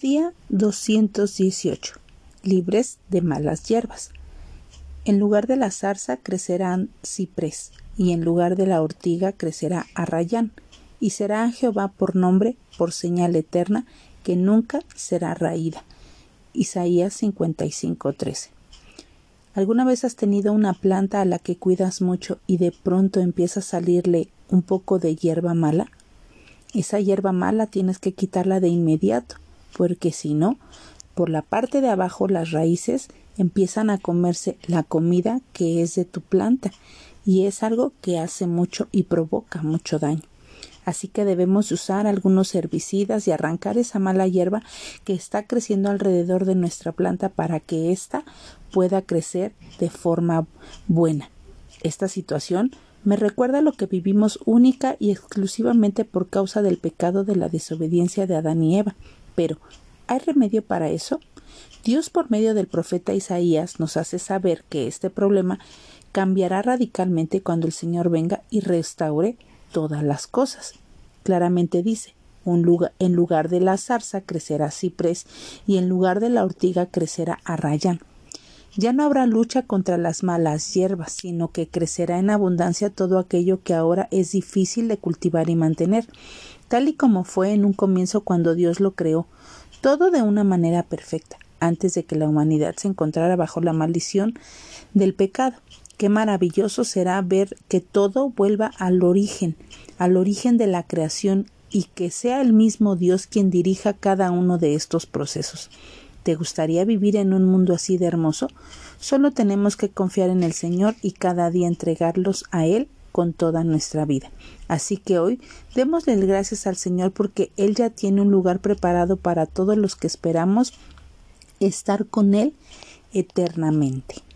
Día 218. Libres de malas hierbas. En lugar de la zarza crecerán ciprés, y en lugar de la ortiga crecerá arrayán, y será Jehová por nombre, por señal eterna, que nunca será raída. Isaías 55:13. ¿Alguna vez has tenido una planta a la que cuidas mucho y de pronto empieza a salirle un poco de hierba mala? Esa hierba mala tienes que quitarla de inmediato, porque si no, por la parte de abajo las raíces empiezan a comerse la comida que es de tu planta y es algo que hace mucho y provoca mucho daño. Así que debemos usar algunos herbicidas y arrancar esa mala hierba que está creciendo alrededor de nuestra planta para que ésta pueda crecer de forma buena. Esta situación me recuerda lo que vivimos única y exclusivamente por causa del pecado de la desobediencia de Adán y Eva. Pero, ¿hay remedio para eso? Dios por medio del profeta Isaías nos hace saber que este problema cambiará radicalmente cuando el Señor venga y restaure todas las cosas. Claramente dice, en lugar de la zarza crecerá ciprés y en lugar de la ortiga crecerá arrayán. Ya no habrá lucha contra las malas hierbas, sino que crecerá en abundancia todo aquello que ahora es difícil de cultivar y mantener, tal y como fue en un comienzo cuando Dios lo creó, todo de una manera perfecta, antes de que la humanidad se encontrara bajo la maldición del pecado. Qué maravilloso será ver que todo vuelva al origen, al origen de la creación y que sea el mismo Dios quien dirija cada uno de estos procesos. ¿Te gustaría vivir en un mundo así de hermoso? Solo tenemos que confiar en el Señor y cada día entregarlos a Él con toda nuestra vida. Así que hoy démosle gracias al Señor porque Él ya tiene un lugar preparado para todos los que esperamos estar con Él eternamente.